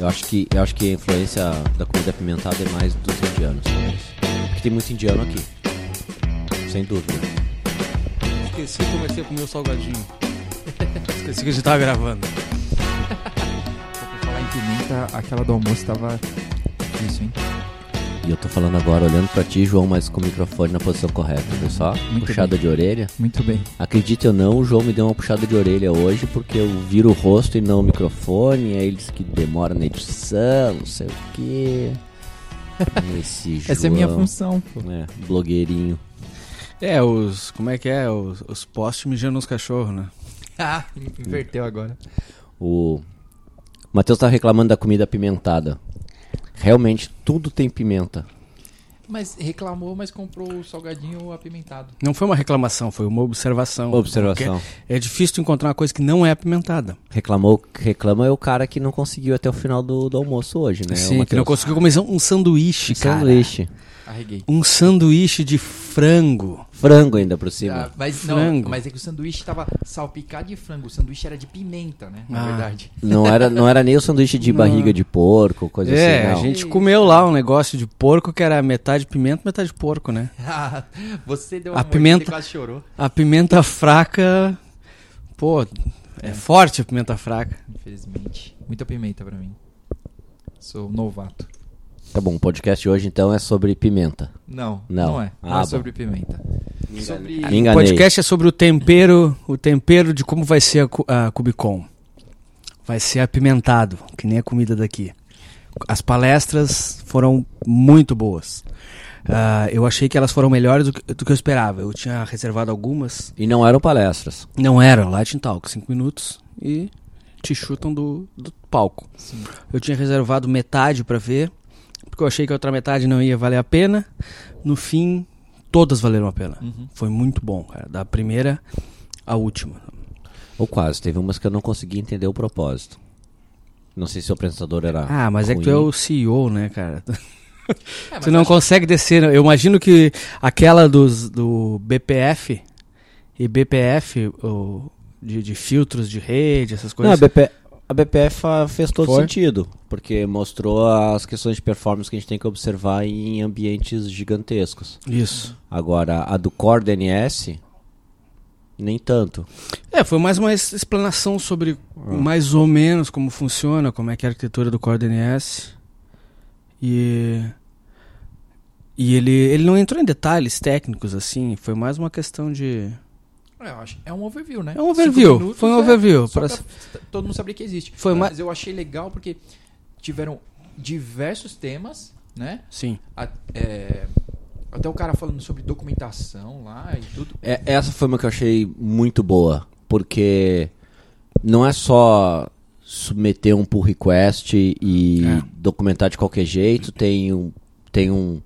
Eu acho que, eu acho que a influência da comida apimentada é mais dos indianos, talvez. Porque tem muito indiano aqui. Sem dúvida. Esqueci que comecei a comer o salgadinho. Esqueci que a gente tava gravando. Pra falar em pimenta, aquela do almoço tava difícil, hein? E eu tô falando agora olhando pra ti, João, mas com o microfone na posição correta, viu só? Muito puxada de orelha. Muito bem. Acredite ou não, o João me deu uma puxada de orelha hoje porque eu viro o rosto e não o microfone. Aí ele disse que demora na edição, não sei o quê. Esse João. Essa é a minha função, pô. É, blogueirinho. É, os. Como é que é? Os, os postes mijando nos cachorros, né? Ah, inverteu agora. O Matheus tá reclamando da comida apimentada. Realmente tudo tem pimenta. Mas reclamou, mas comprou o salgadinho apimentado. Não foi uma reclamação, foi uma observação. Observação. É difícil tu encontrar uma coisa que não é apimentada. Reclamou, reclama é o cara que não conseguiu até o final do, do almoço hoje, né? Sim, que não conseguiu comer um sanduíche, Um cara. sanduíche. Arreguei. Um sanduíche de frango. Frango ainda por cima. Ah, mas Frango. não, mas é que o sanduíche tava salpicado de frango. O sanduíche era de pimenta, né? Na Ah. verdade. Não era, não era nem o sanduíche de Não. barriga de porco, coisa é, assim, a não. gente comeu lá um negócio de porco que era metade pimenta, metade porco, né? Ah, Você deu A uma pimenta- mordida e quase chorou. A pimenta fraca. Pô, é forte a pimenta fraca. Infelizmente. Muita pimenta pra mim. Sou novato. Tá bom, o podcast de hoje então é sobre pimenta. Não, Não. não, é. Não Ah, é bom. sobre pimenta. Sobre... Me O enganei. podcast é sobre o tempero, o tempero de como vai ser a, a Cubicon. Vai ser apimentado, que nem a comida daqui. As palestras foram muito boas. Ah, eu achei que elas foram melhores do que, do que eu esperava. Eu tinha reservado algumas. E não eram palestras. Não eram, Light Talk, 5 minutos e te chutam do, do palco. Sim. Eu tinha reservado metade pra ver, porque eu achei que a outra metade não ia valer a pena. No fim, todas valeram a pena. Uhum. Foi muito bom, cara. Da primeira à última. Ou quase. Teve umas que eu não consegui entender o propósito. Não sei se o apresentador era. Ah, mas é que tu é ruim. o CEO, né, cara? É, mas Tu não acho- consegue descer. né? Eu imagino que aquela dos, do BPF e BPF, o, de, de filtros de rede, essas Não, coisas. BP, a BPF fez todo Foi? sentido. Porque mostrou as questões de performance que a gente tem que observar em ambientes gigantescos. Isso. Agora, a do Core DNS, nem tanto. É, foi mais uma explanação sobre mais ou menos como funciona, como é que é a arquitetura do Core DNS. E. E ele, ele não entrou em detalhes técnicos assim, foi mais uma questão de. É, eu acho- é um overview, né? É um overview, minutos foi um é overview. pra todo mundo saber que existe. Foi Mas ma- eu achei legal porque tiveram diversos temas, né? Sim. A- é, até o cara falando sobre documentação lá e tudo. É, essa foi uma que eu achei muito boa, porque não é só submeter um pull request e É. documentar de qualquer jeito, tem um, tem um,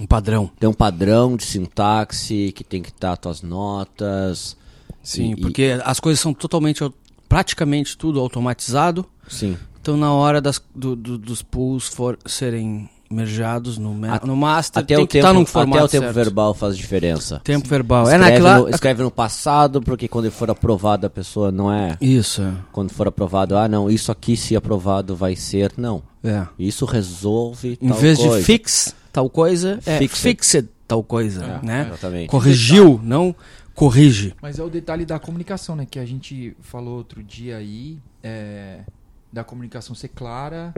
Um padrão. tem um padrão de sintaxe que tem que estar tuas notas. Sim, E- porque as coisas são totalmente, praticamente tudo automatizado. Sim. Então na hora das, do- do- dos pools for, serem mergeados no, ma- no master, Até, tem o que tempo, até o tempo certo. verbal faz diferença. Tempo verbal. É Escreve, naquela... no, escreve no passado, porque quando for aprovado a pessoa não é. Isso, é. Quando for aprovado, ah não, isso aqui se aprovado vai ser. Não. é. Isso resolve Em vez coisa. de fix tal coisa, é Fixed. fixed tal coisa, É, né? Exatamente. Corrigiu, não corrige. Mas é o detalhe da comunicação, né? Que a gente falou outro dia aí, é, da comunicação ser clara,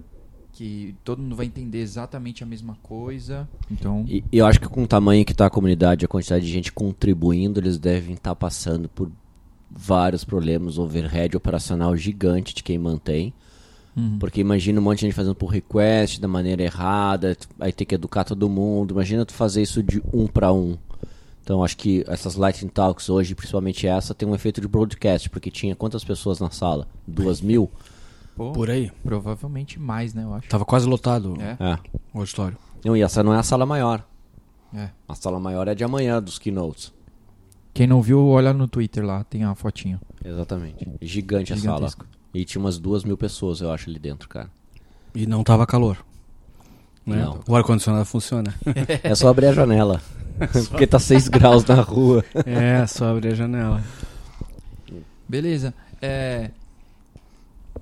que todo mundo vai entender exatamente a mesma coisa. Então, E e eu acho que com o tamanho que está a comunidade, a quantidade de gente contribuindo, eles devem estar passando por vários problemas, overhead operacional gigante de quem mantém. Uhum. Porque imagina um monte de gente fazendo por request da maneira errada, aí tem que educar todo mundo. Imagina tu fazer isso de um para um. Então acho que essas Lightning Talks hoje, principalmente essa, tem um efeito de broadcast, porque tinha quantas pessoas na sala? Duas mil? pô, Por aí. provavelmente mais, né? Eu acho. Tava quase lotado É, É. o auditório. Não, e essa não é a sala maior. é. A sala maior é de amanhã, dos keynotes. Quem não viu, olha no Twitter lá, tem a fotinho. Exatamente. Gigante a sala. E tinha umas duas mil pessoas, eu acho, ali dentro, cara. E não tava calor. Né? Não. O ar-condicionado funciona. É só abrir a janela. porque tá 6 graus na rua. é, só abrir a janela. Beleza. É,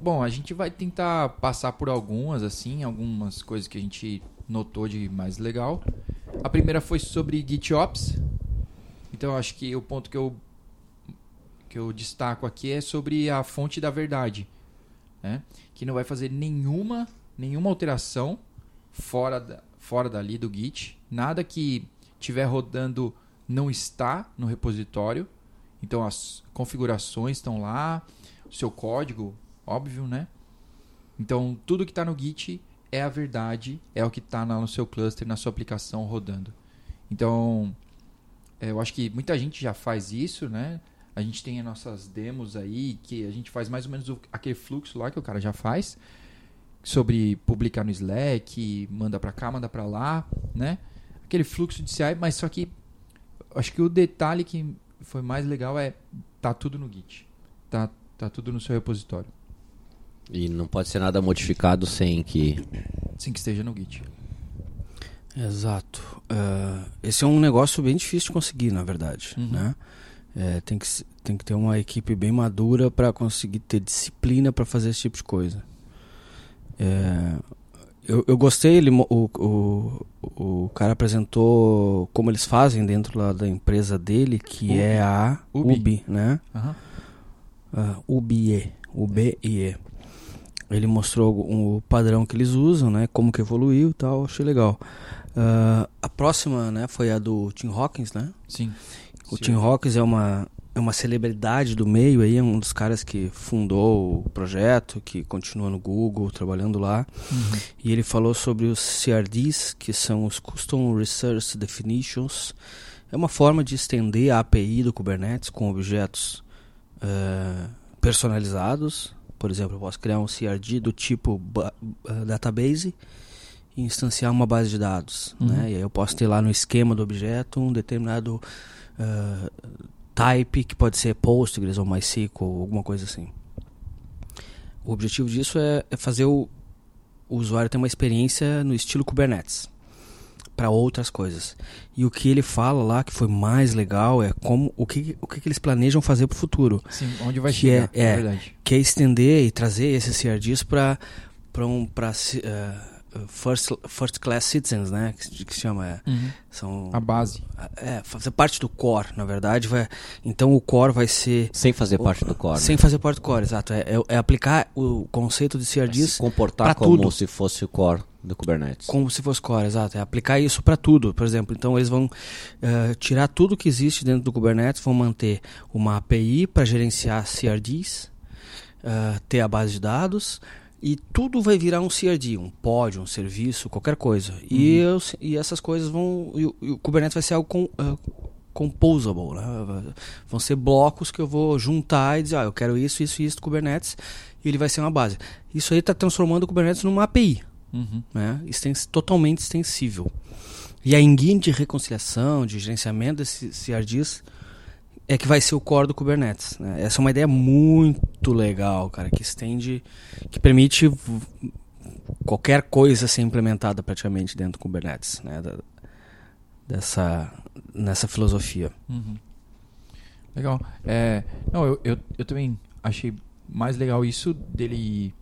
bom, a gente vai tentar passar por algumas, assim, algumas coisas que a gente notou de mais legal. A primeira foi sobre GitOps. Então, acho que o ponto que eu, que eu destaco aqui é sobre a fonte da verdade. Né? Que não vai fazer nenhuma, nenhuma alteração fora, da, fora dali do Git. Nada que estiver rodando não está no repositório. Então, as configurações estão lá, o seu código, óbvio, né? Então, tudo que está no Git é a verdade, é o que está no seu cluster, na sua aplicação rodando. Então, é, eu acho que muita gente já faz isso, né? A gente tem as nossas demos aí, que a gente faz mais ou menos o, aquele fluxo lá que o cara já faz, sobre publicar no Slack, manda para cá, manda para lá, né? Aquele fluxo de CI, mas só que acho que o detalhe que foi mais legal é tá tudo no Git. Tá, tá tudo no seu repositório. E não pode ser nada modificado sem que. Sem que esteja no Git. Exato. Uh, esse é um negócio bem difícil de conseguir, na verdade. Uhum. Né? É, tem, que, tem que ter uma equipe bem madura para conseguir ter disciplina para fazer esse tipo de coisa. É, eu, eu gostei, ele, o, o, o cara apresentou como eles fazem dentro lá da empresa dele, que Ubi. é a Ubi. Ubi, né? Aham. uh, UBIE, UBIE. Ele mostrou o padrão que eles usam, né? Como que evoluiu e tal, achei legal. Uh, a próxima, né, foi a do Tim Hawkins, né? Sim. O Sim. Tim Hawkins é uma é uma celebridade do meio aí, é um dos caras que fundou o projeto, que continua no Google trabalhando lá. Uhum. E ele falou sobre os CRDs, que são os Custom Resource Definitions. É uma forma de estender a API do Kubernetes com objetos eh, personalizados. Por exemplo, eu posso criar um CRD do tipo eh, database e instanciar uma base de dados. Uhum. Né? E aí eu posso ter lá no esquema do objeto um determinado eh, type, que pode ser Postgres ou MySQL ou alguma coisa assim. O objetivo disso é, é fazer o, o usuário ter uma experiência no estilo Kubernetes para outras coisas. E o que ele fala lá que foi mais legal é como o que, o que eles planejam fazer para o futuro, Sim, onde vai Que chegar, é- é. verdade. que é estender e trazer esses CRDs para para um para first first class citizens, né, que, que se chama é, são A base. é, fazer parte do core, na verdade, vai, então o core vai ser Sem fazer parte do core. sem fazer parte do core, exato, é, é- é aplicar o conceito de se CRDs comportar pra como tudo. se fosse o core do Kubernetes. Como se fosse core, exato. É aplicar isso para tudo, por exemplo. Então eles vão eh, tirar tudo que existe dentro do Kubernetes, vão manter uma API para gerenciar CRDs, eh, ter a base de dados e tudo vai virar um CRD, um pod, um serviço, qualquer coisa. E, os- e essas coisas vão. E o, e o Kubernetes vai ser algo com, eh, composable, né? Vão ser blocos que eu vou juntar e dizer, ah, eu quero isso, isso e isso do Kubernetes, e ele vai ser uma base. Isso aí está transformando o Kubernetes numa API Uhum. né? Extens- totalmente extensível. E a engine de reconciliação, de gerenciamento desses CRDs é que vai ser o core do Kubernetes. né? Essa é uma ideia muito legal, cara, que estende, que permite qualquer coisa ser implementada praticamente dentro do Kubernetes, né? Da- dessa nessa filosofia. Uhum. Legal. É, não, eu, eu, eu também achei mais legal isso dele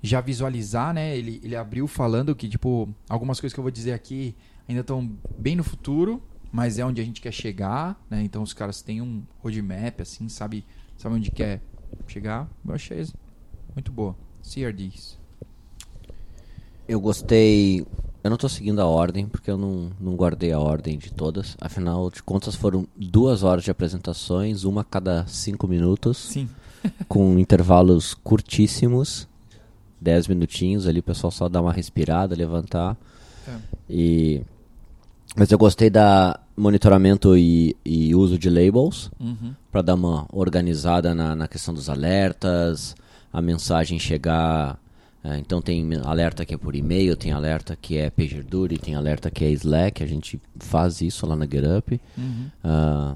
já visualizar, né? Ele, ele abriu falando que, tipo, algumas coisas que eu vou dizer aqui ainda estão bem no futuro, mas é onde a gente quer chegar, né? Então os caras têm um roadmap, assim, sabe, sabe onde quer chegar. Eu achei muito boa. CRDs. Eu gostei. Eu não tô seguindo a ordem, porque eu não, não guardei a ordem de todas. Afinal de contas, foram duas horas de apresentações, uma a cada cinco minutos, Sim. com intervalos curtíssimos. Dez minutinhos ali, o pessoal só dá uma respirada, levantar. É. E. Mas eu gostei da monitoramento e, e uso de labels Uhum. para dar uma organizada na, na questão dos alertas, a mensagem chegar. é, então tem alerta que é por e-mail, tem alerta que é PagerDuty, tem alerta que é Slack, a gente faz isso lá na GetUp. Uhum. Ah,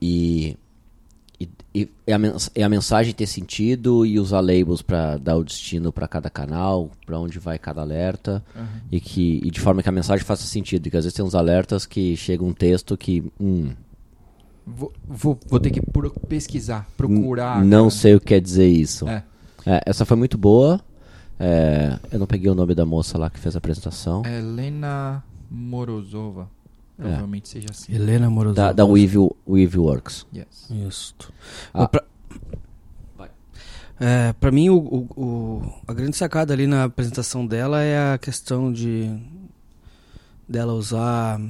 e, e, e- e a, e a mensagem ter sentido e usar labels para dar o destino para cada canal, para onde vai cada alerta Uhum. e que e de forma que a mensagem faça sentido, porque às vezes tem uns alertas que chega um texto que hum, Vou, vou, vou ter que pro- pesquisar, procurar. não cara. sei o que quer dizer isso. É. É, essa foi muito boa. É, eu não peguei o nome da moça lá que fez a apresentação. Helena Morozova. Provavelmente seja assim. Helena Morozova. Da, da Weave, Weave Works. Yes. Isso. Ah. Pra, Vai. é, pra mim, o, o- o- a grande sacada ali na apresentação dela é a questão de dela usar,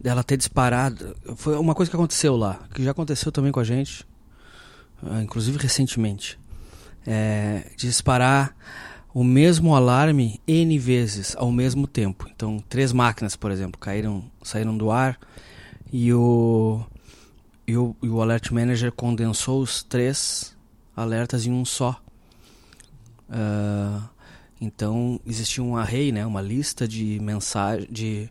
dela ter disparado. Foi uma coisa que aconteceu lá, que já aconteceu também com a gente, ah, inclusive recentemente. É, de disparar o mesmo alarme N vezes ao mesmo tempo. Então, três máquinas, por exemplo, caíram, saíram do ar e o, e o, e o Alert Manager condensou os três alertas em um só. Ah, então, existia um array, né, uma lista de mensagem, de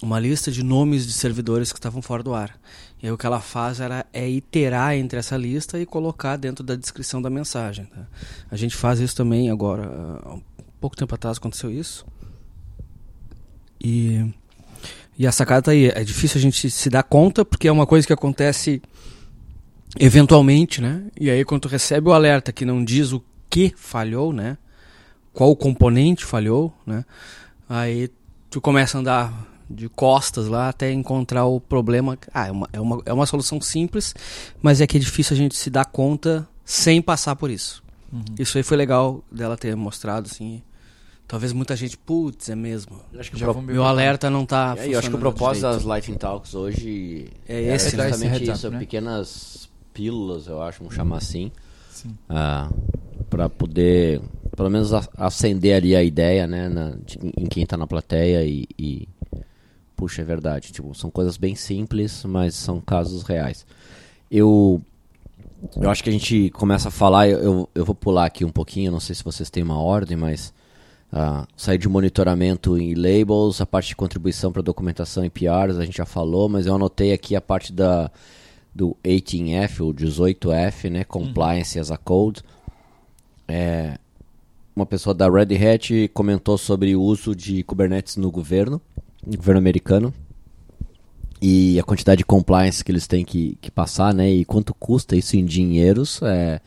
uma lista de nomes de servidores que estavam fora do ar. E aí o que ela faz era é iterar entre essa lista e colocar dentro da descrição da mensagem. tá? A gente faz isso também agora. Há um pouco tempo atrás aconteceu isso. E, e a sacada tá aí. É difícil a gente se dar conta, porque é uma coisa que acontece eventualmente, né? E aí quando tu recebe o alerta que não diz o que falhou, né? Qual componente falhou, né? Aí tu começa a andar de costas lá até encontrar o problema. Ah, é uma, é uma, é uma solução simples, mas é que é difícil a gente se dar conta sem passar por isso. Uhum. Isso aí foi legal dela ter mostrado, assim. Talvez muita gente, putz, é mesmo. Acho que Já o pro- Meu alerta não tá É, eu acho que o propósito das Lightning Talks hoje É é esse, né? justamente Esse isso, up, né? pequenas pílulas, eu acho, vamos chamar assim, Sim. ah, para poder, pelo menos, acender ali a ideia, né, na- de- em quem tá na plateia e, e- puxa, é verdade, tipo, são coisas bem simples, mas são casos reais. Eu, eu acho que a gente começa a falar, eu, eu, vou pular aqui um pouquinho, não sei se vocês têm uma ordem, mas ah, sair de monitoramento em labels, a parte de contribuição para documentação em PRs, a gente já falou, mas eu anotei aqui a parte da do 18F, ou 18F, né, Compliance as a Code. É, uma pessoa da Red Hat comentou sobre o uso de Kubernetes no governo, no governo americano, e a quantidade de compliance que eles têm que, que passar, né, e quanto custa isso em dinheiros, é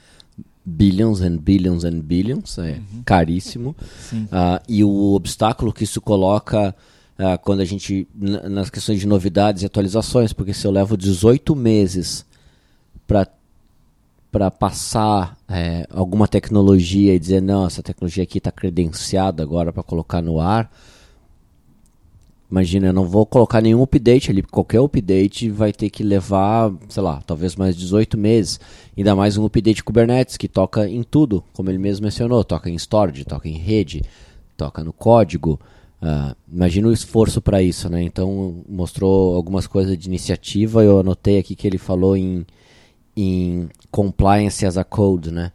billions and billions and billions, é caríssimo. Sim. Ah, e o obstáculo que isso coloca ah, quando a gente nas questões de novidades e atualizações, porque se eu levo 18 meses para para passar é, alguma tecnologia e dizer não, essa tecnologia aqui está credenciada agora para colocar no ar. Imagina, eu não vou colocar nenhum update ali, qualquer update vai ter que levar, sei lá, talvez mais 18 meses. Ainda mais um update Kubernetes que toca em tudo, como ele mesmo mencionou, toca em storage, toca em rede, toca no código. Ah, imagina o esforço para isso, né? Então mostrou algumas coisas de iniciativa. Eu anotei aqui que ele falou em, em compliance as a code, né?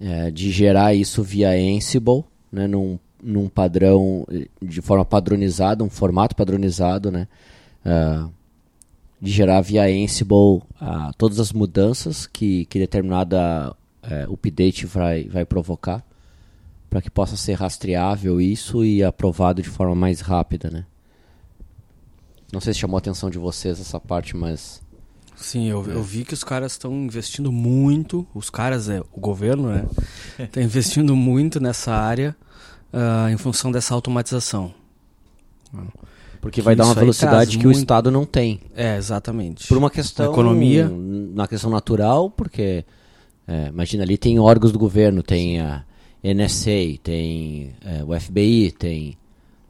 É, de gerar isso via Ansible, né? Num, num padrão eh, de forma padronizada, um formato padronizado, né? Ah, de gerar via Ansible ah, todas as mudanças que, que determinada eh, update vai, vai provocar para que possa ser rastreável isso e aprovado de forma mais rápida, né? Não sei se chamou a atenção de vocês essa parte, mas Sim, eu, eu vi que os caras estão investindo muito, os caras é o governo, né? Está investindo muito nessa área ah, em função dessa automatização. porque Que vai dar uma velocidade que o muito- Estado não tem. É, exatamente. Por uma questão economia. na questão natural, porque é, imagina ali tem órgãos do governo, tem a NSA, tem é, o FBI, tem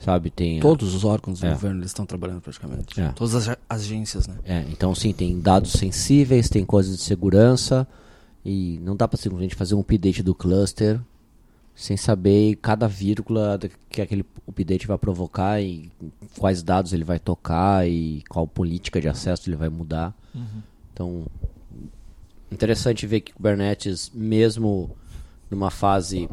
sabe, tem a- Todos os órgãos do É. governo eles estão trabalhando praticamente. É. Todas as a- agências, né? É, então sim, tem dados sensíveis, tem coisas de segurança e não dá para simplesmente fazer um update do cluster sem saber cada vírgula que aquele update vai provocar e quais dados ele vai tocar e qual política de acesso ele vai mudar. Então, interessante ver que Kubernetes, mesmo numa fase,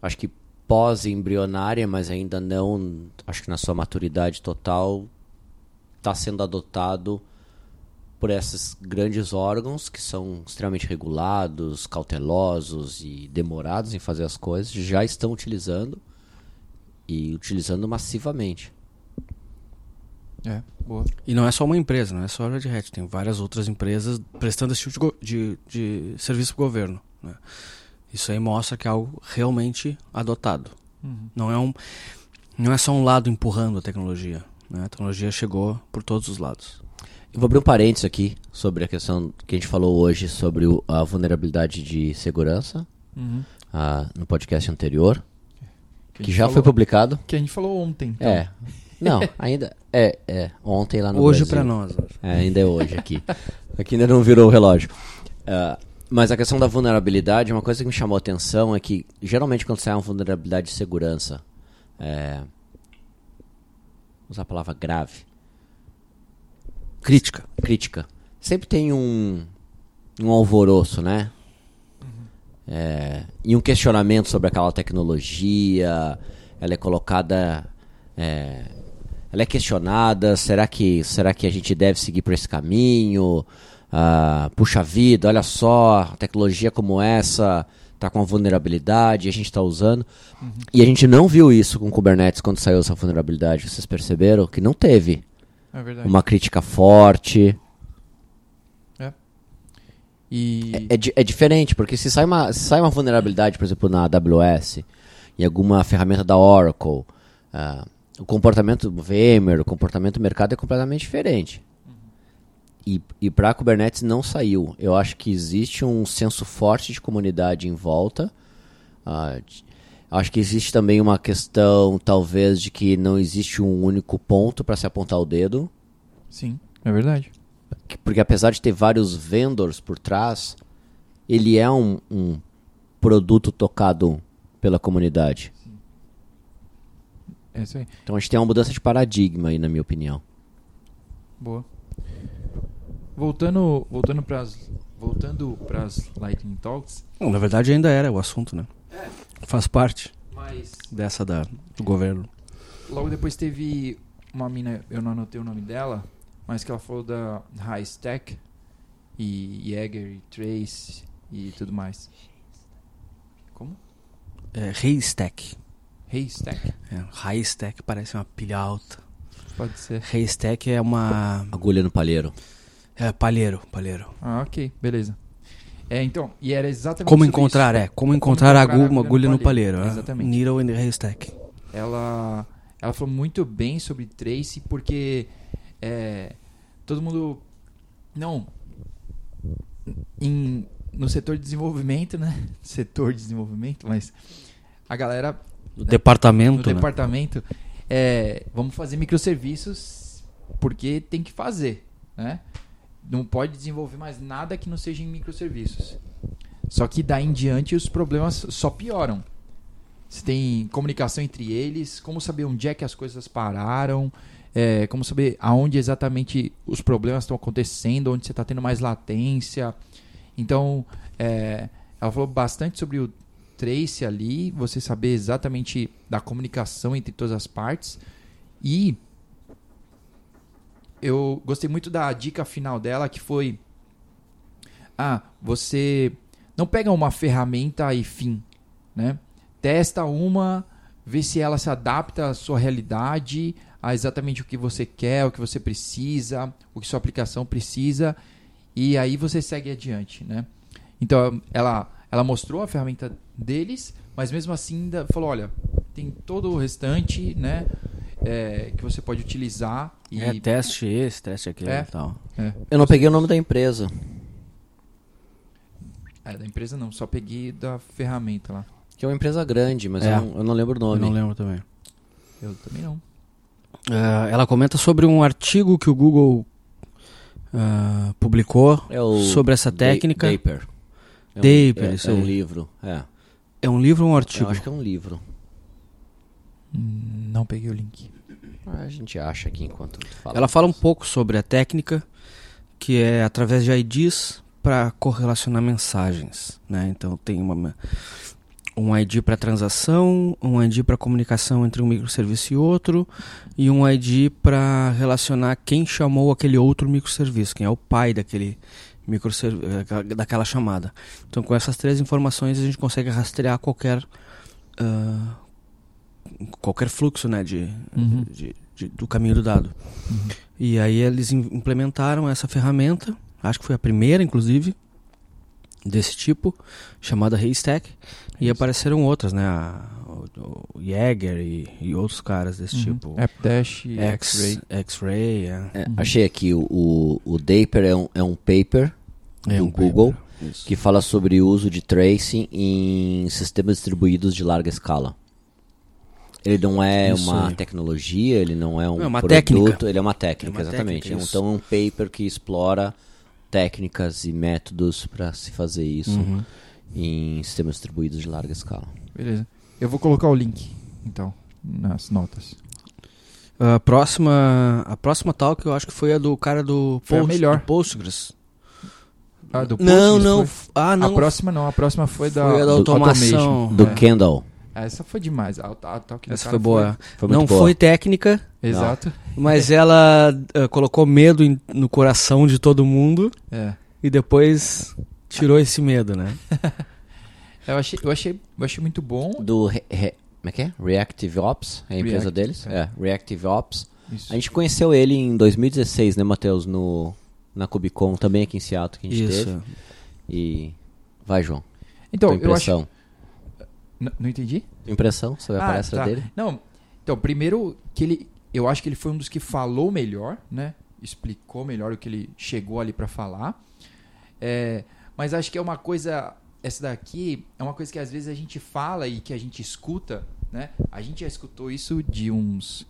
acho que pós-embrionária, mas ainda não, acho que na sua maturidade total, está sendo adotado por esses grandes órgãos que são extremamente regulados, cautelosos e demorados em fazer as coisas, já estão utilizando e utilizando massivamente. É, boa. E não é só uma empresa, não é só a Red Hat, tem várias outras empresas prestando esse tipo de, de, de serviço para o governo. né? Isso aí mostra que é algo realmente adotado. Uhum. Não é um não é só um lado empurrando a tecnologia. Né? A tecnologia chegou por todos os lados. Eu vou abrir um parênteses aqui sobre a questão que a gente falou hoje sobre o- a vulnerabilidade de segurança Uhum. ah, no podcast anterior, Que, a que já falou- foi publicado. Que a gente falou ontem. então. É. Não, ainda. É, é. Ontem lá no Hoje pra nós. É, ainda é hoje aqui. Aqui ainda não virou o relógio. Ah, mas a questão da vulnerabilidade, uma coisa que me chamou a atenção é que, geralmente, quando sai uma vulnerabilidade de segurança, é, usar a palavra grave, Crítica. crítica, sempre tem um, um alvoroço, né? É, e um questionamento sobre aquela tecnologia, ela é colocada, é, ela é questionada, será que, será que a gente deve seguir por esse caminho? Ah, puxa vida, olha só, tecnologia como essa está com uma vulnerabilidade, a gente está usando. E a gente não viu isso com Kubernetes quando saiu essa vulnerabilidade, vocês perceberam que não teve É verdade. uma crítica forte. E. É, di- é diferente, porque se sai, uma, se sai uma vulnerabilidade, por exemplo, na AWS, em alguma ferramenta da Oracle, ah, o comportamento do VMware, o comportamento do mercado é completamente diferente. E, e para Kubernetes não saiu. Eu acho que existe um senso forte de comunidade em volta. Ah, de- acho que existe também uma questão, talvez, de que não existe um único ponto para se apontar o dedo. Sim, é verdade. Que- Porque apesar de ter vários vendors por trás, ele é um, um produto tocado pela comunidade. É isso aí. Então a gente tem uma mudança de paradigma aí, na minha opinião. Boa. Voltando, voltando para voltando para as Lightning Talks, Bom, na verdade ainda era o assunto, né? Faz parte mas dessa da, do governo. logo depois teve uma mina, eu não anotei o nome dela, mas que ela falou da High Stack e Jäger e Trace e tudo mais. Como? É, Haystack. Haystack. É, Haystack parece uma pilha alta. Pode ser. Haystack é uma. Agulha no palheiro. É palheiro, palheiro. Ah, ok, beleza. É, então, e era exatamente Como encontrar, isso. é. Como encontrar, a agulha, uma agulha no palheiro. palheiro. é. Exatamente. Needle in the haystack. ela ela falou muito bem sobre Trace porque é, todo mundo não em, no setor de desenvolvimento né setor de desenvolvimento mas a galera No departamento, no né? departamento é, vamos fazer microserviços porque tem que fazer né não pode desenvolver mais nada que não seja em microserviços só que daí em diante os problemas só pioram se tem comunicação entre eles, como saber onde é que as coisas pararam, é, como saber aonde exatamente os problemas estão acontecendo, onde você está tendo mais latência. Então, é, ela falou bastante sobre o Trace ali, você saber exatamente da comunicação entre todas as partes. E eu gostei muito da dica final dela, que foi: ah, você não pega uma ferramenta e fim, né? testa uma, vê se ela se adapta à sua realidade, a exatamente o que você quer, o que você precisa, o que sua aplicação precisa, e aí você segue adiante, né? Então, ela, ela mostrou a ferramenta deles, mas mesmo assim ainda falou, olha, tem todo o restante, né, é, que você pode utilizar e É, teste esse, teste aquele É. e tal. é, Eu não peguei o nome da empresa. é, da empresa não, só peguei da ferramenta lá. Que é uma empresa grande, mas É. eu, não, eu não lembro o Eu nome. não lembro também. Eu também não. Ah, ela comenta sobre um artigo que o Google ah, publicou É o sobre essa técnica. Daper. É um, Daper, é, isso é um livro. É. É um livro ou um Eu artigo? acho que é um livro. Não peguei o link. A gente acha aqui enquanto tu fala. Ela fala um pouco sobre a técnica, que é através de IDs para correlacionar mensagens. Né? Então tem uma, um ID para transação, um ID para comunicação entre um microserviço e outro, e um ID para relacionar quem chamou aquele outro microserviço, quem é o pai daquele microserviço, daquela chamada. Então com essas três informações a gente consegue rastrear qualquer ah, qualquer fluxo né, de, Uhum. de- de- do caminho do dado. E aí eles im- implementaram essa ferramenta, acho que foi a primeira, inclusive, desse tipo, chamada Haystack, e apareceram outras, né? A, o, o Jäger e, e outros caras desse Uhum. tipo. AppDash, X-Ray. X-Ray, é. É, Achei aqui, o, o, o Daper é um, é um paper É do um Google paper, isso. que fala sobre o uso de tracing em sistemas distribuídos de larga escala. Ele não é Isso uma aí. tecnologia, ele não é um É uma produto, técnica. ele é uma técnica, É uma exatamente. técnica, então é um paper que explora técnicas e métodos para se fazer isso Uhum. em sistemas distribuídos de larga escala. Beleza. Eu vou colocar o link, então, nas notas. A próxima, a próxima talk eu acho que foi a do cara do, Foi a Post- melhor. do Postgres. Ah, do não, Postgres não. foi? f- Ah, não. A próxima não, a próxima foi da, Foi a da do automação. Automation. Do É. Kendall. Essa foi demais. A, a, a do Essa cara foi boa. Foi muito não boa. foi técnica, Exato. mas ela ah, colocou medo em- no coração de todo mundo É. e depois tirou esse medo, né? Eu achei, eu achei, eu achei muito bom. Do re- re- como é que é? Reactive Ops, é a empresa React, deles. é. É, Reactive Ops. Isso. A gente conheceu ele em 2016, né, Matheus? No, na Cubicon, também aqui em Seattle, que a gente Isso. teve. E. Vai, João. Então, eu acho. N- não entendi? Impressão sobre a Ah, palestra tá. dele? Não, então, primeiro que ele, eu acho que ele foi um dos que falou melhor, né? Explicou melhor o que ele chegou ali pra falar. É, mas acho que é uma coisa, essa daqui é uma coisa que às vezes a gente fala e que a gente escuta, né? A gente já escutou isso de uns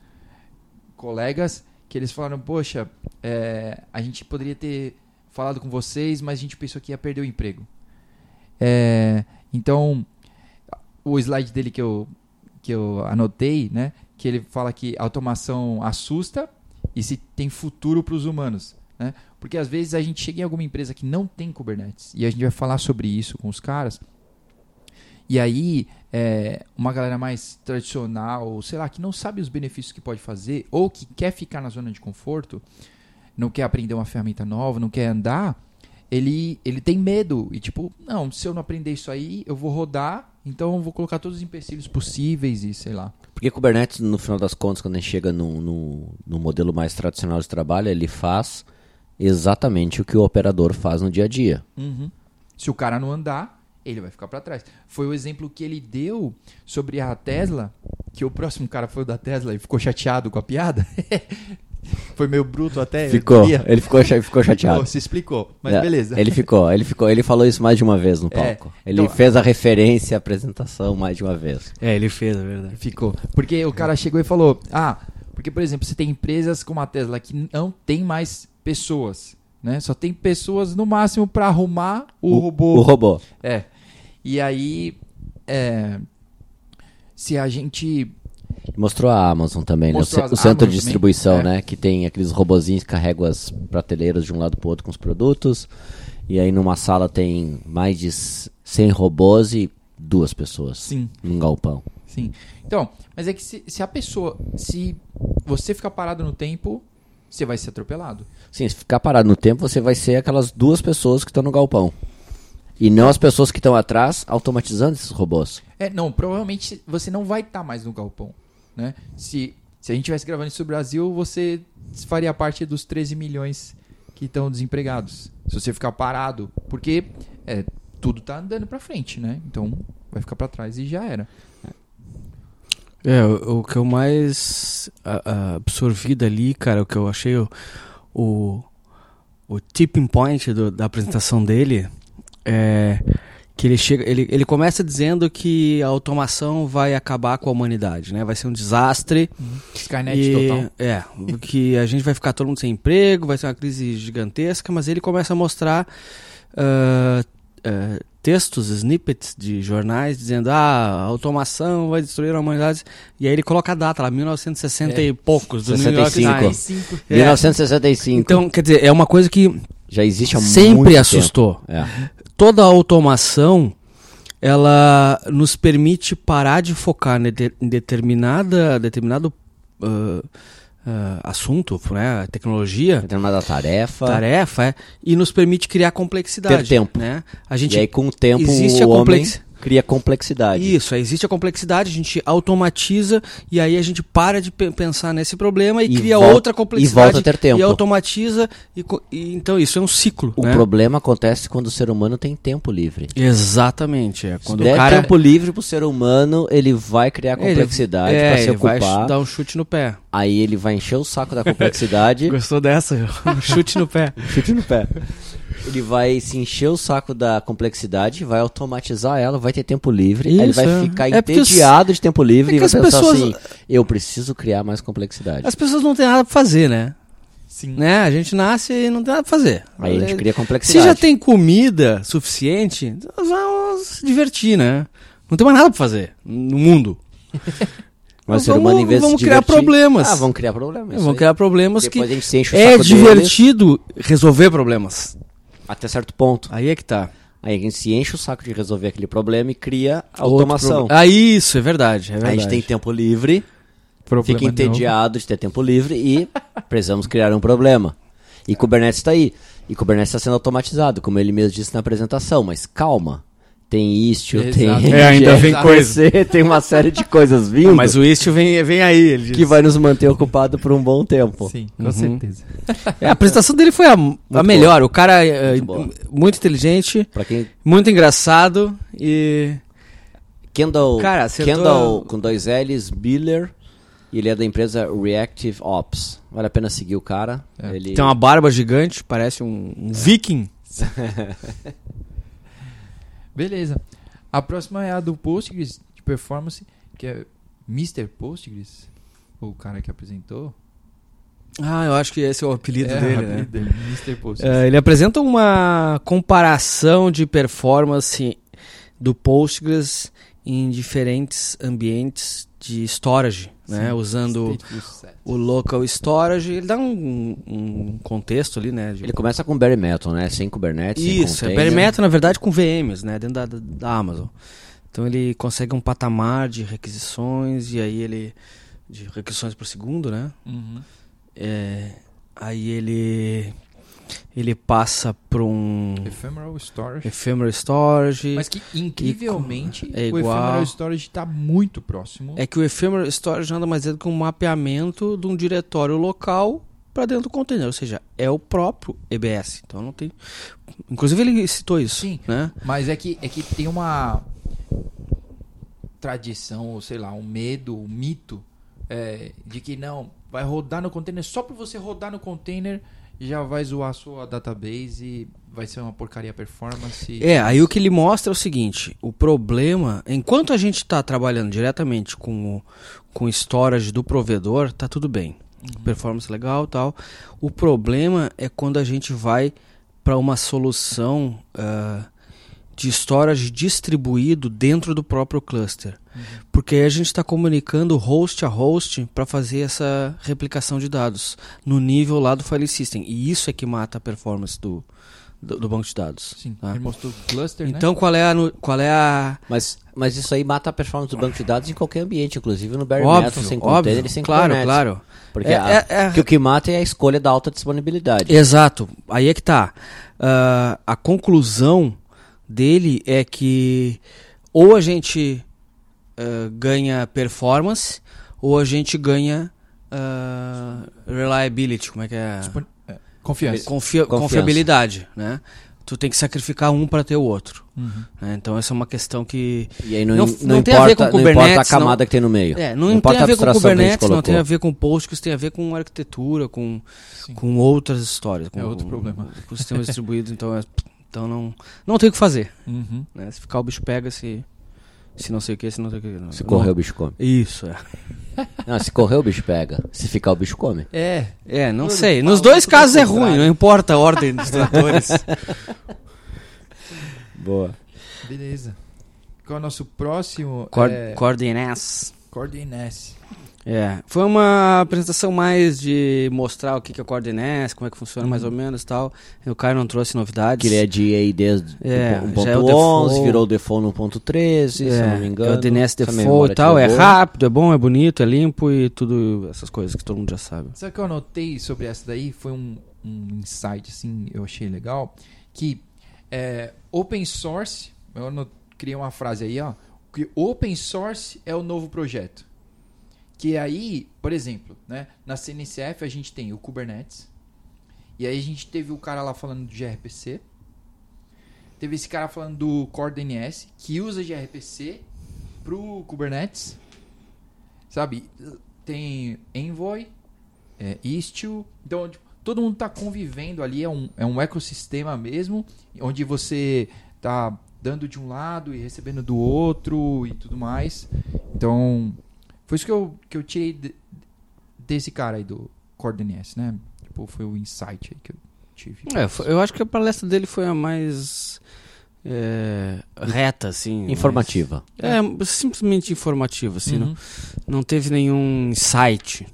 colegas que eles falaram, poxa, é, a gente poderia ter falado com vocês, mas a gente pensou que ia perder o emprego. É, então, o slide dele que eu, que eu anotei, né? Que ele fala que automação assusta e se tem futuro para os humanos. Né? Porque às vezes a gente chega em alguma empresa que não tem Kubernetes e a gente vai falar sobre isso com os caras. E aí, é, uma galera mais tradicional, sei lá, que não sabe os benefícios que pode fazer ou que quer ficar na zona de conforto, não quer aprender uma ferramenta nova, não quer andar, ele, ele tem medo. E tipo, não, se eu não aprender isso aí, eu vou rodar, então eu vou colocar todos os empecilhos possíveis e sei lá. Porque Kubernetes, no final das contas, quando a gente chega no, no, no modelo mais tradicional de trabalho, ele faz exatamente o que o operador faz no dia a dia. Se o cara não andar, ele vai ficar para trás. Foi o exemplo que ele deu sobre a Tesla, que o próximo cara foi o da Tesla e ficou chateado com a piada. foi meio bruto até. Ficou, ele ficou, ficou chateado. Pô, se explicou, mas É, beleza. Ele ficou, ele ficou, ele falou isso mais de uma vez no É, palco. ele então- fez a referência à apresentação mais de uma vez. É, ele fez, é verdade. Ficou. Porque o cara chegou e falou: Ah, porque, por exemplo, você tem empresas como a Tesla que não tem mais pessoas. Né? Só tem pessoas no máximo para arrumar o, robô. O robô. É. E aí. é, se a gente. Mostrou a Amazon também, né? O, ce- o centro Amazon de distribuição, também, né? Que tem aqueles robozinhos que carregam as prateleiras de um lado pro outro com os produtos. E aí numa sala tem mais de s- 100 robôs e duas pessoas. Sim. Num galpão. Sim. Então, mas é que se, se a pessoa. Se você ficar parado no tempo, você vai ser atropelado. Sim, se ficar parado no tempo, você vai ser aquelas duas pessoas que estão no galpão. E não as pessoas que estão atrás automatizando esses robôs. É, não, provavelmente você não vai estar mais no galpão, né? Se, se a gente estivesse gravando isso no Brasil, você faria parte dos 13 milhões que estão desempregados. Se você ficar parado, porque é, tudo tá andando pra frente, né? Então vai ficar pra trás e já era. É, o, o que eu mais a- a, absorvi dali, cara, o que eu achei o, o, o tipping point do- da apresentação dele é que ele chega, ele, ele começa dizendo que a automação vai acabar com a humanidade, né? Vai ser um desastre. Skynet e, total. É, que a gente vai ficar todo mundo sem emprego, vai ser uma crise gigantesca, mas ele começa a mostrar ah, ah, textos, snippets de jornais dizendo ah, a automação vai destruir a humanidade. E aí ele coloca a data lá, 1960 É. e poucos, do New York 65. Times. 65. É. 1965. Então, quer dizer, é uma coisa que já existe há muito sempre tempo. assustou. É. Toda a automação ela nos permite parar de focar em de- em determinada determinado ah, ah, assunto, né, tecnologia, Determinada tarefa. tarefa, é, e nos permite criar complexidade. Ter tempo. Né? A gente E aí, com o tempo, existe o a homem... complex... cria complexidade. Isso, existe a complexidade, a gente automatiza e aí a gente para de pe- pensar nesse problema e, E cria volta- outra e complexidade. volta a ter tempo. E automatiza. E, e então isso é um ciclo. O né? problema acontece quando o ser humano tem tempo livre. Exatamente. É. Se Quando der o cara. tempo livre pro ser humano, ele vai criar ele- complexidade é, pra se ele vai dar um chute no pé. Aí ele vai encher o saco da complexidade. Gostou dessa? Chute no pé. Chute no pé. Ele vai se encher o saco da complexidade, vai automatizar ela, vai ter tempo livre. aí ele Isso, vai é. ficar É porque os- entediado de tempo livre é e vai pensar pessoas- assim: eu preciso criar mais complexidade. As pessoas não têm nada pra fazer, né? Sim. né? A gente nasce e não tem nada pra fazer. Aí a gente cria Se complexidade. já tem comida suficiente, nós vamos se divertir, né? Não tem mais nada pra fazer no mundo. Mas o ser vamos- humano, em vez de vamos se criar divertir- problemas. Ah, vamos criar problemas. isso Vão aí. criar problemas Depois que a gente se enche o é deles divertido resolver problemas. Até certo ponto. Aí é que tá. Aí a gente se enche o saco de resolver aquele problema e cria automação. proble- Ah, isso, é verdade, é Aí verdade. a gente tem tempo livre, Problema fica entediado de ter tempo livre e precisamos criar um problema. E Kubernetes está aí. E Kubernetes está sendo automatizado, como ele mesmo disse na apresentação. Mas calma, tem Istio, tem. É, ainda vem coisa. tem uma série de coisas vindo Mas o Istio vem, vem aí, ele diz. que vai nos manter ocupado por um bom tempo. Sim, com Uhum. certeza. É, a apresentação dele foi a, a melhor. O cara é Muito boa. muito inteligente, quem muito engraçado e Kendall, Cara, acertou- Kendall com dois L's, Biller, e ele é da empresa Reactive Ops. Vale a pena seguir o cara. É. Ele tem uma barba gigante, parece um, um viking. Beleza. A próxima é a do Postgres de performance, que é Mr. Postgres, o cara que apresentou. Ah, eu acho que esse é o apelido é, dele, o né? apelido dele, Mr. Postgres. É, ele apresenta uma comparação de performance do Postgres em diferentes ambientes de storage, né? Sim, Usando o local storage, ele dá um, um contexto ali, né? de- Ele começa com Bare Metal, né? Sem Kubernetes, sem Isso, é container. bare metal, na verdade, com VMs, né? Dentro da, da, da Amazon. Então ele consegue um patamar de requisições e aí ele. de requisições por segundo, né? Uhum. É, aí ele. Ele passa para um Ephemeral Storage. ephemeral storage. Mas que incrivelmente é o igual. Ephemeral Storage está muito próximo. É que o ephemeral storage nada mais é do que um mapeamento de um diretório local para dentro do container, ou seja, é o próprio EBS. Então não tem. Inclusive ele citou isso, Sim. né? Mas é que, é que tem uma tradição, ou sei lá, um medo, um mito é, de que não, vai rodar no container, só por você rodar no container já vai zoar sua database e vai ser uma porcaria performance. É, aí o que ele mostra é o seguinte: o problema, enquanto a gente está trabalhando diretamente com o com storage do provedor, tá tudo bem, performance legal, tal. O problema é quando a gente vai para uma solução ah, de storage distribuído dentro do próprio cluster, porque aí a gente está comunicando host a host para fazer essa replicação de dados no nível lá do file system e isso é que mata a performance do do, do banco de dados. Sim, tá? ele mostrou cluster, né? Então qual é a qual é a Mas, mas isso aí mata a performance do banco de dados em qualquer ambiente, inclusive no Bare óbvio, Metal, sem óbvio, container e sem claro, Kubernetes. claro. Porque É- a- é- é- que o que mata é a escolha da alta disponibilidade. Exato. Aí é que tá. Ah, a conclusão dele é que ou a gente ah, ganha performance ou a gente ganha ah, reliability, como é que é? É, Confiança. Confia- Confiança. Confiabilidade, né? Tu tem que sacrificar um para ter o outro. Uhum. né? Então essa é uma questão que E aí não, Não- não, não tem importa, a ver com não importa a Kubernetes, não- camada que tem no meio. É, não, importa tem a ver com Kubernetes, não tem a ver com Postgres, tem a ver com arquitetura, com, Sim. com outras histórias. Com, É outro problema. Com sistemas distribuídos, então, é- então não, não tem o que fazer. Uhum. né? Se ficar o bicho pega, se, se não sei o que, se não sei o que. Não, Se não- correr, o bicho come. Isso, é. Não, se correr, o bicho pega. Se ficar, o bicho come. É, É, não Tudo sei. Nos dois casos é ruim, não importa a ordem dos tratores. Boa. beleza. Qual é o nosso próximo? Cord é, Coordinates. É, foi uma apresentação mais de mostrar o que que é o Coordinates, como é que funciona mais ou menos e tal. O Caio não trouxe novidades. Que ele é GA desde É, o já é o 1.11, default. virou o default no 1.13, se eu não me engano. É o DNS Se default e tal, é boa. rápido, é bom, é bonito, é limpo e tudo essas coisas que todo mundo já sabe. Sabe o que eu anotei sobre essa daí? Foi um, um insight, assim, eu achei legal. Que é, open source, eu criei uma frase aí, ó, que open source é o novo projeto. Que aí, por exemplo, né, na CNCF a gente tem o Kubernetes. E aí a gente teve o cara lá falando do gRPC. Teve esse cara falando do Core DNS, que usa gRPC pro Kubernetes. Sabe? Tem Envoy, é, Istio. Então, tipo, todo mundo tá convivendo ali, é um, é um ecossistema mesmo, onde você tá dando de um lado e recebendo do outro e tudo mais. Então, foi isso que eu, que eu tirei de- desse cara aí do Core DNS, né? Tipo, foi o insight aí que eu tive. É, foi- eu acho que a palestra dele foi a mais é, reta, assim. Informativa. mais- é, simplesmente informativa, assim. Uhum. Não, não teve nenhum insight.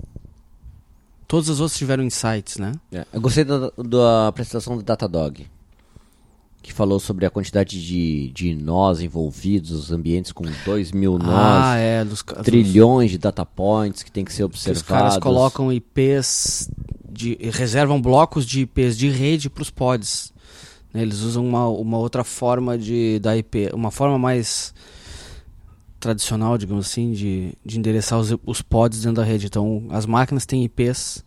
Todos os outros tiveram insights, né? É, Eu gostei da, da apresentação do Datadog, que falou sobre a quantidade de, de nós envolvidos, os ambientes com 2 mil nós, Ah, é. Dos, ca- dos- trilhões de data points que tem que ser que observados. os caras colocam IPs, de, reservam blocos de IPs de rede para os pods. né? Eles usam uma, uma outra forma de da IP, uma forma mais tradicional, digamos assim, de, de endereçar os, os pods dentro da rede. Então, as máquinas têm IPs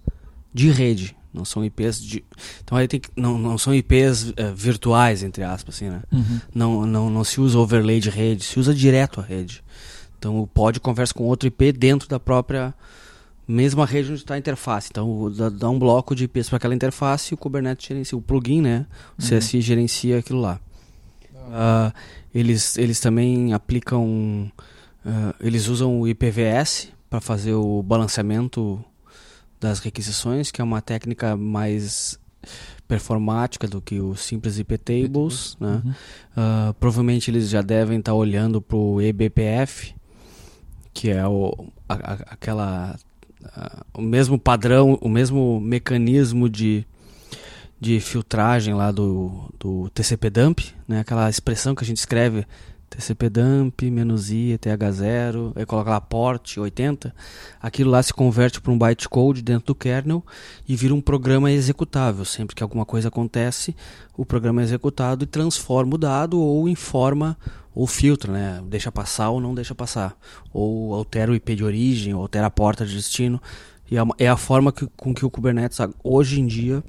de rede, não são IPs de. Então aí tem que, não, não são IPs eh, virtuais, entre aspas, assim, né? Uhum. Não, não, não se usa overlay de rede, se usa direto a rede. Então o pod conversa com outro IP dentro da própria mesma rede onde está a interface. Então o- dá, dá um bloco de IPs para aquela interface e o Kubernetes gerencia, o plugin, né? O CSI gerencia aquilo lá. Ah, eles, eles também aplicam, ah, eles usam o IPVS para fazer o balanceamento das requisições, que é uma técnica mais performática do que o simples IP tables, né? Uhum. Ah, provavelmente eles já devem estar olhando para o eBPF, que é o, a- a- aquela, o mesmo padrão, o mesmo mecanismo de, de filtragem lá do, do TCP dump, né? aquela expressão que a gente escreve TCP dump, menos i, TH0, aí coloca lá port 80, aquilo lá se converte para um bytecode dentro do kernel e vira um programa executável. Sempre que alguma coisa acontece, o programa é executado e transforma o dado ou informa ou filtra, né? Deixa passar ou não deixa passar. Ou altera o IP de origem, ou altera a porta de destino. E é é a forma que- com que o Kubernetes hoje em dia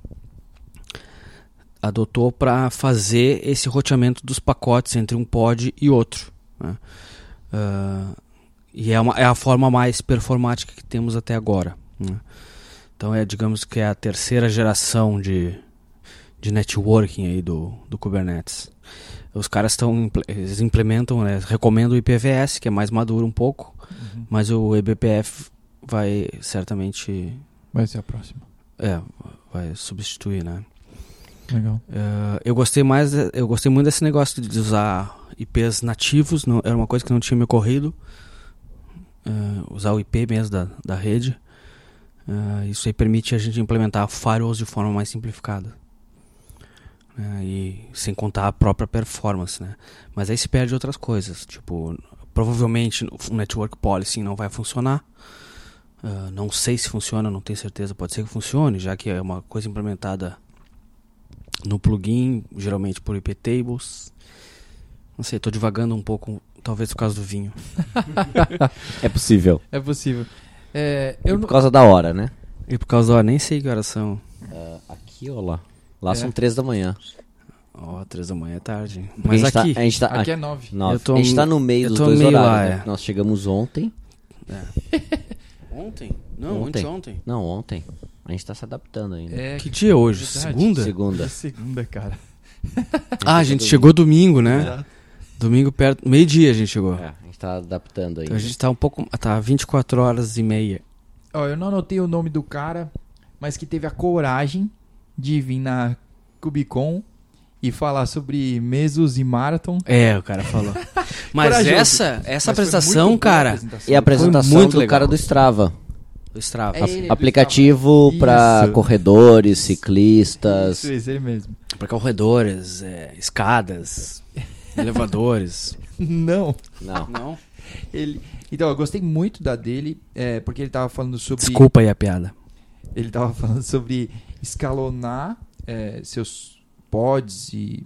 adotou para fazer esse roteamento dos pacotes entre um pod e outro. né? Ah, e é, uma, é a forma mais performática que temos até agora. né? Então é, digamos que é a terceira geração de, de networking aí do, do Kubernetes. Os caras estão eles implementam, né, recomendam o IPVS, que é mais maduro um pouco, Uhum. mas o eBPF vai certamente Vai ser a próxima. é, vai substituir, né? Legal. Eh, eu gostei mais, eu gostei muito desse negócio de usar IPs nativos, não, era uma coisa que não tinha me ocorrido. Eh, usar o IP mesmo da, da rede. Eh, isso aí permite a gente implementar firewalls de forma mais simplificada. Eh, e sem contar a própria performance, né? Mas aí se perde outras coisas, tipo, provavelmente o network policy não vai funcionar. Eh, não sei se funciona, não tenho certeza, pode ser que funcione, já que é uma coisa implementada no plugin, geralmente por IP tables. Não sei, tô divagando um pouco, talvez por causa do vinho. É possível. É possível. É, E eu por não- causa da hora, né? E por causa da. Nem sei que horas são. Ah, aqui ou lá? Lá É. são três da manhã. Ó, três da manhã é tarde. Mas a gente aqui. Tá, a gente tá, Aqui é nove. nove. Tô- a gente tá no meio dos dois meio horários. lá, né? é. Nós chegamos ontem. Ontem? Não, Ontem. ontem. Não, ontem. A gente tá se adaptando ainda. É, Que dia é hoje? Verdade. Segunda? Segunda. segunda, cara. Ah, a gente chegou domingo, né? Exato. Domingo perto. Meio-dia a gente chegou. É, a gente tá adaptando Então ainda. a gente tá um pouco. Tá 24 horas e meia. Ó, eu não anotei o nome do cara, mas que teve a coragem de vir na Cubicon e falar sobre mesos e marathon. É, o cara falou. Mas Corajoso. essa, essa Mas apresentação, cara. apresentação. E a apresentação muito do legal. cara do Strava. Do Strava. É ele, Aplicativo Isso. corredores, ciclistas. Isso, isso, ele mesmo. Pra corredores, é, escadas, elevadores. Não. Não. Não? Ele... Então, eu gostei muito da dele, é, porque ele tava falando sobre. Desculpa aí a piada. Ele tava falando sobre escalonar é, seus pods e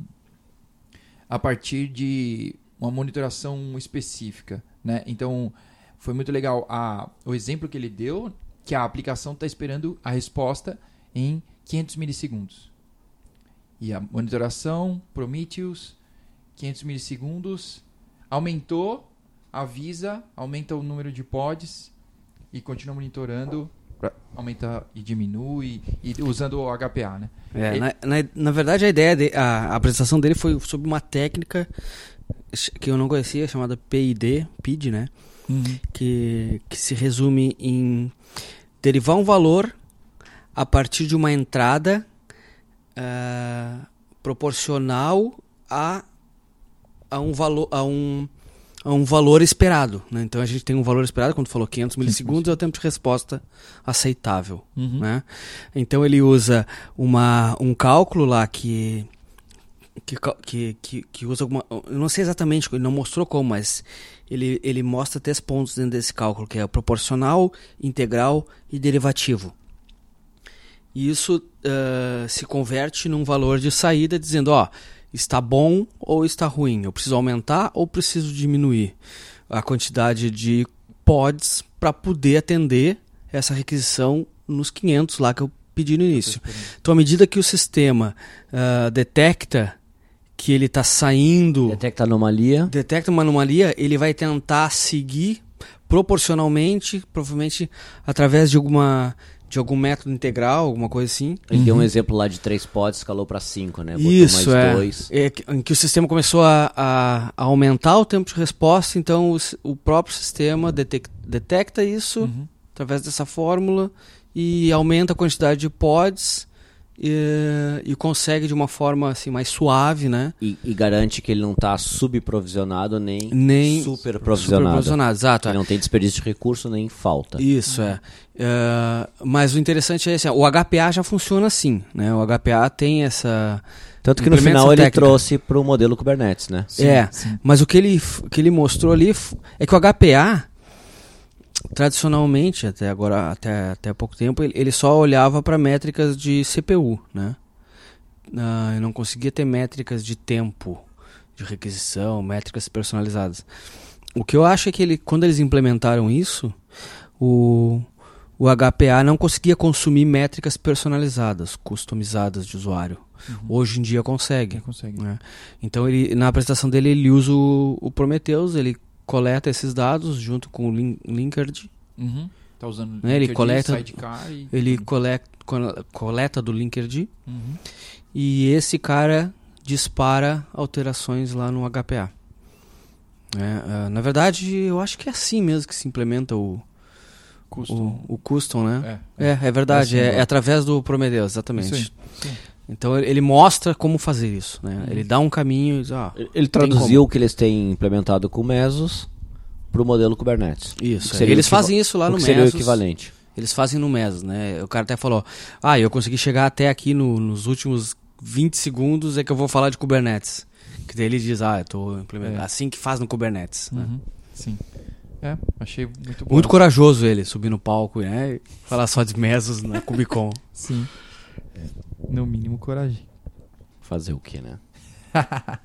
a partir de uma monitoração específica, né? Então, foi muito legal a, o exemplo que ele deu, que a aplicação está esperando a resposta em 500 milissegundos. E a monitoração, Prometheus, 500 milissegundos, aumentou, avisa, aumenta o número de pods e continua monitorando, aumenta e diminui, e usando o HPA, né? É, Ele- na, na, na verdade, a ideia, de, a, a apresentação dele foi sobre uma técnica que eu não conhecia, chamada PID, PID, né? Que, que se resume em derivar um valor a partir de uma entrada ah, proporcional a, a, um valor, a, um, a um valor esperado. Né? Então a gente tem um valor esperado, quando falou 500 milissegundos, é o tempo de resposta aceitável. Uhum. Né? Então ele usa uma, um cálculo lá que que, que, que usa alguma. Eu não sei exatamente, ele não mostrou como, mas ele, ele mostra três pontos dentro desse cálculo, que é proporcional, integral e derivativo. E isso ah, se converte num valor de saída, dizendo, ó, está bom ou está ruim, eu preciso aumentar ou preciso diminuir a quantidade de pods para poder atender essa requisição nos 500 lá que eu pedi no início. Então, à medida que o sistema ah, detecta que ele está saindo, Detecta anomalia. detecta uma anomalia, ele vai tentar seguir proporcionalmente, provavelmente através de alguma de algum método integral, alguma coisa assim. Ele deu um exemplo lá de 3 pods, escalou pra 5, né? Botou Isso, mais é. dois. É que- Em que o sistema começou a, a- a aumentar o tempo de resposta, então o próprio sistema detec- detecta isso Uhum. através dessa fórmula e aumenta a quantidade de pods e, e consegue de uma forma assim mais suave, né? E, e garante que ele não tá subprovisionado nem, Nem super provisionado. superprovisionado, exato. Ele não tem desperdício de recurso nem falta. Isso, é. É, Mas o interessante é esse, ó, o HPA já funciona assim, né? O HPA tem essa... Tanto que no final ele técnica. trouxe pro modelo Kubernetes, né? é, sim. mas o que ele, que ele mostrou ali é que o HPA, tradicionalmente, até agora, até, até pouco tempo, ele, ele só olhava para métricas de CPU, né? Ah, não conseguia ter métricas de tempo de requisição, métricas personalizadas. O que eu acho é que ele, quando eles implementaram isso, o, o HPA não conseguia consumir métricas personalizadas, customizadas de usuário. Hoje em dia consegue. Consegue? né? Então ele, na apresentação dele ele usa o, o Prometheus, ele coleta esses dados junto com o Lin- Linkerd, Uhum. Tá usando Né, ele Linkerd, coleta- Sidecar e... ele coleta, co- coleta do Linkerd Uhum. e esse cara dispara alterações lá no HPA. É, ah, na verdade, eu acho que é assim mesmo que se implementa o Custom. o, o custom, né? É, É, é verdade, É é, assim, é através do Prometheus, exatamente. Aí, sim. Então ele mostra como fazer isso, né? Uhum. Ele dá um caminho e diz, ah, Ele- traduziu o que eles têm implementado com o Mesos pro modelo Kubernetes. isso. O seria Eles o fazem isso lá o no que seria o Mesos. equivalente. Eles fazem no Mesos, né? O cara até falou, ah, eu consegui chegar até aqui no- nos últimos 20 segundos é que eu vou falar de Kubernetes. Que daí ele diz, ah, eu tô implementando. É. Assim que faz no Kubernetes. né? Uhum. Sim. É, achei muito bom. Muito corajoso ele subir no palco né? e falar só de Mesos na Cubicon. Sim. No mínimo, coragem. Fazer o quê, né?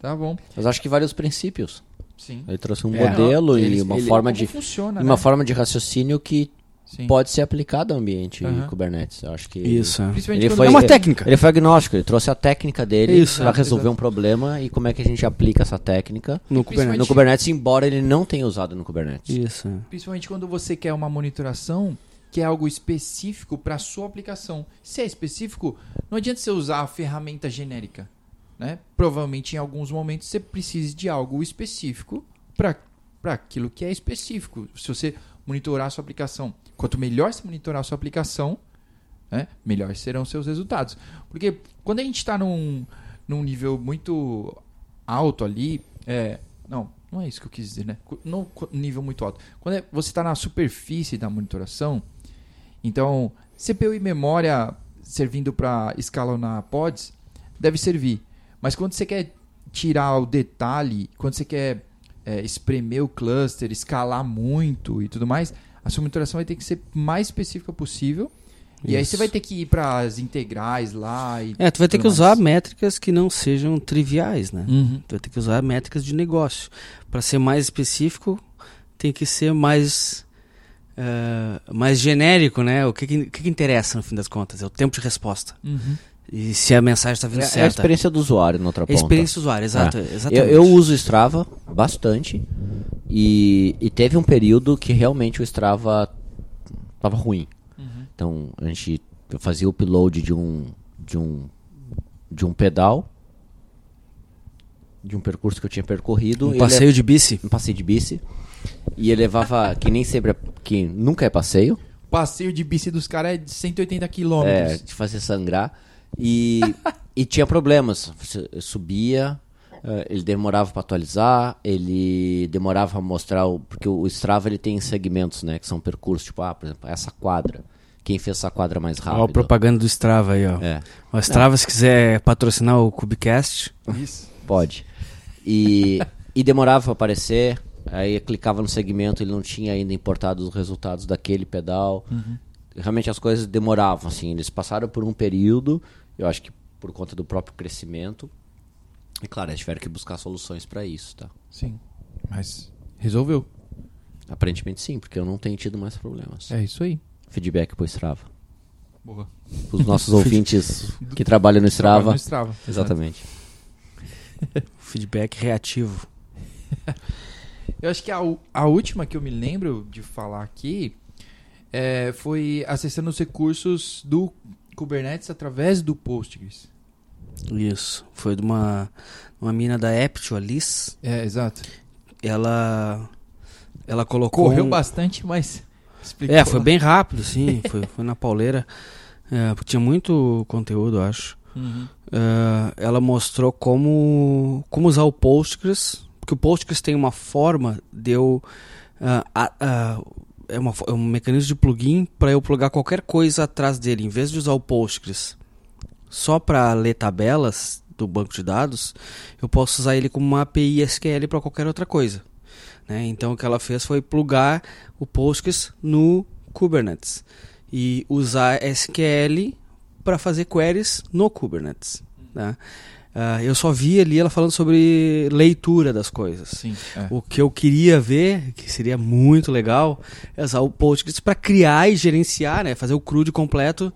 Tá bom. Mas acho que vários princípios. Sim. Ele trouxe um É. modelo Ele- e uma ele- forma como de funciona, uma né? forma de raciocínio que Sim. pode ser aplicada ao ambiente Aham. Kubernetes. Eu acho que Isso. é. Principalmente Ele foi- É uma técnica. Ele foi agnóstico, ele trouxe a técnica dele para é, resolver exato. um problema e como é que a gente aplica essa técnica No Kubernetes. no Kubernetes, embora ele não tenha usado no Kubernetes. Isso. Principalmente quando você quer uma monitoração que é algo específico para sua aplicação. Se é específico, não adianta você usar a ferramenta genérica. Né? Provavelmente em alguns momentos você precise de algo específico para aquilo que é específico. Se você monitorar a sua aplicação, quanto melhor você monitorar a sua aplicação, né, melhores serão seus resultados. Porque quando a gente está num, num nível muito alto ali, é, não, não é isso que eu quis dizer, né? Cu- nível muito alto. Quando é- você está na superfície da monitoração, então CPU e memória servindo para escalonar pods deve servir. Mas quando você quer tirar o detalhe, quando você quer é, espremer o cluster, escalar muito e tudo mais, a sua monitoração vai ter que ser mais específica possível E aí Isso. você vai ter que ir para as integrais lá e É, tu vai ter que usar mais. métricas que não sejam triviais, né? Uhum. Tu vai ter que usar métricas de negócio. Para ser mais específico, tem que ser mais eh, mais genérico, né? O que que, que interessa no fim das contas? É o tempo de resposta. Uhum. E se a mensagem está vindo É, é a certa. experiência do usuário na outra É a ponta. experiência do usuário, exato. Eu, exatamente. eu uso o Strava bastante e, e teve um período que realmente o Strava tava ruim. Uhum. Então a gente eu fazia o upload de um de um de um pedal de um percurso que eu tinha percorrido. Um e passeio de bici. ele- um passeio de bici e ele levava que nem sempre é- que nunca é passeio, Passeio de bici dos caras é de 180 é, quilômetros. de fazer sangrar e e tinha problemas. Você subia eh, ele demorava para atualizar, ele demorava a mostrar o, porque o Strava ele tem segmentos, né, que são percursos, tipo, ah, por exemplo, essa quadra. Quem fez essa quadra mais Ó, a rápido? propaganda do Strava aí, ó. É. O Strava, se quiser patrocinar o Cubicast, Isso. Pode. E, e demorava para aparecer. Aí eu clicava no segmento, ele não tinha ainda importado os resultados daquele pedal. Realmente as coisas demoravam, assim. Eles passaram por um período, eu acho que por conta do próprio crescimento. E claro, eles tiveram que buscar soluções para isso, tá? Sim. Mas resolveu. Aparentemente sim, porque eu não tenho tido mais problemas. É isso aí. Feedback pro Strava. Boa. Os nossos ouvintes que trabalham no Strava. No Strava. Exatamente. feedback reativo. Eu acho que a, a última que eu me lembro de falar aqui é, foi acessando os recursos do Kubernetes através do Postgres. Isso. Foi de uma, uma mina da Aptio, a Liz. É, exato. Ela, ela colocou... Correu um- bastante, mas. explicou É, foi bem rápido, sim. foi, foi na pauleira. É, porque tinha muito conteúdo, acho. Uhum. É, ela mostrou como, como usar o Postgres, porque o Postgres tem uma forma de eu. ah, ah, é, uma é um mecanismo de plugin para eu plugar qualquer coisa atrás dele. Em vez de usar o Postgres só para ler tabelas do banco de dados, eu posso usar ele como uma API SQL para qualquer outra coisa. né? Então o que ela fez foi plugar o Postgres no Kubernetes e usar SQL para fazer queries no Kubernetes. né? Ah, eu só vi ali ela falando sobre leitura das coisas. Sim. é. O que eu queria ver, que seria muito legal, é usar o Postgres para criar e gerenciar, né? fazer o CRUD completo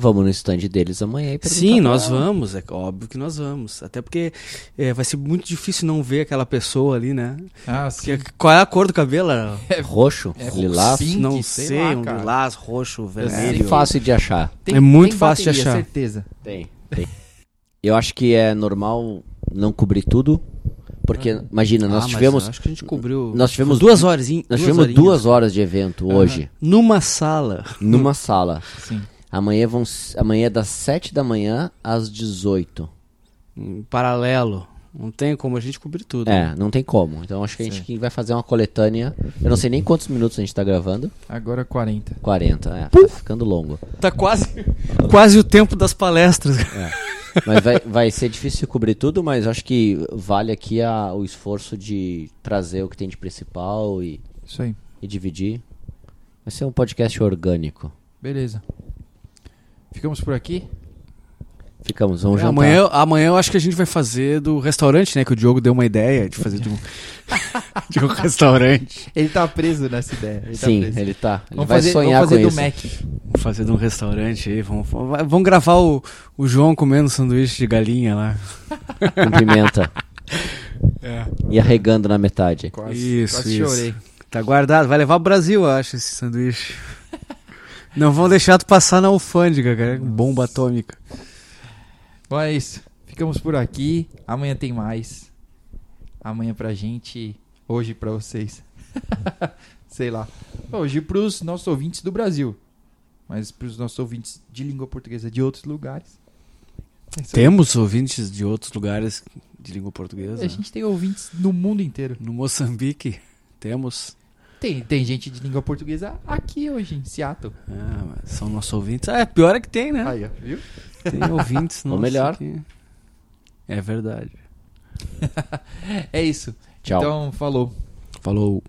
Vamos no stand deles amanhã e Sim, nós ela. vamos, é óbvio que nós vamos. Até porque é, vai ser muito difícil não ver aquela pessoa ali, né? Ah, sim. Qual é a cor do cabelo? Roxo, É lilás. Pink, não sei sei, lá, um cara. lilás, roxo, É vermelho. fácil de achar. Tem- É muito tem fácil de bateria, achar. certeza. Tem, tem. Eu acho que é normal não cobrir tudo, porque imagina, nós Ah, tivemos Acho que a gente cobriu. nós tivemos duas horas. nós tivemos horinhas. duas horas de evento hoje Numa sala. numa sala. Sim. Amanhã vão amanhã é das 7 da manhã às 18. Em paralelo. Não tem como a gente cobrir tudo. É, não tem como. Então acho que a gente vai fazer uma coletânea. Eu não sei nem quantos minutos a gente tá gravando. Agora 40. 40, é, tá ficando longo. Tá quase, quase o tempo das palestras. Mas vai, vai ser difícil cobrir tudo, mas acho que vale aqui a- o esforço de trazer o que tem de principal e, Isso aí. e dividir. Vai ser um podcast orgânico. Beleza. Ficamos por aqui? Ficamos, vamos É, jantar. amanhã, amanhã eu acho que a gente vai fazer do restaurante, né? Que o Diogo deu uma ideia de fazer de um, de um restaurante. Ele tá preso nessa ideia. Ele Sim, tá preso. ele tá. Ele Vamos vai fazer, sonhar vamos fazer com do isso. Mac. Vamos fazer de um restaurante aí. Vamos, vamos vamos gravar o, o João comendo sanduíche de galinha lá. Com pimenta. É. e arregando na metade. Quase, Isso, quase isso. chorei. Tá guardado. Vai levar o Brasil, eu acho, esse sanduíche. Não vão deixar tu passar na alfândega, cara. Bomba atômica. Bom, é isso. Ficamos por aqui. Amanhã tem mais. Amanhã pra gente, hoje pra vocês. Sei lá. Hoje pros nossos ouvintes do Brasil. Mas pros nossos ouvintes de língua portuguesa de outros lugares. É. Temos ouvintes de outros lugares de língua portuguesa. A gente tem ouvintes no mundo inteiro. No Moçambique, temos. Tem, tem gente de língua portuguesa aqui hoje, em Seattle. Ah, mas são nossos ouvintes. Ah, é pior é que tem, né? Aí, viu? Tem ouvintes Ou nossos melhor. aqui. É verdade. É isso. Tchau. Então, falou. Falou.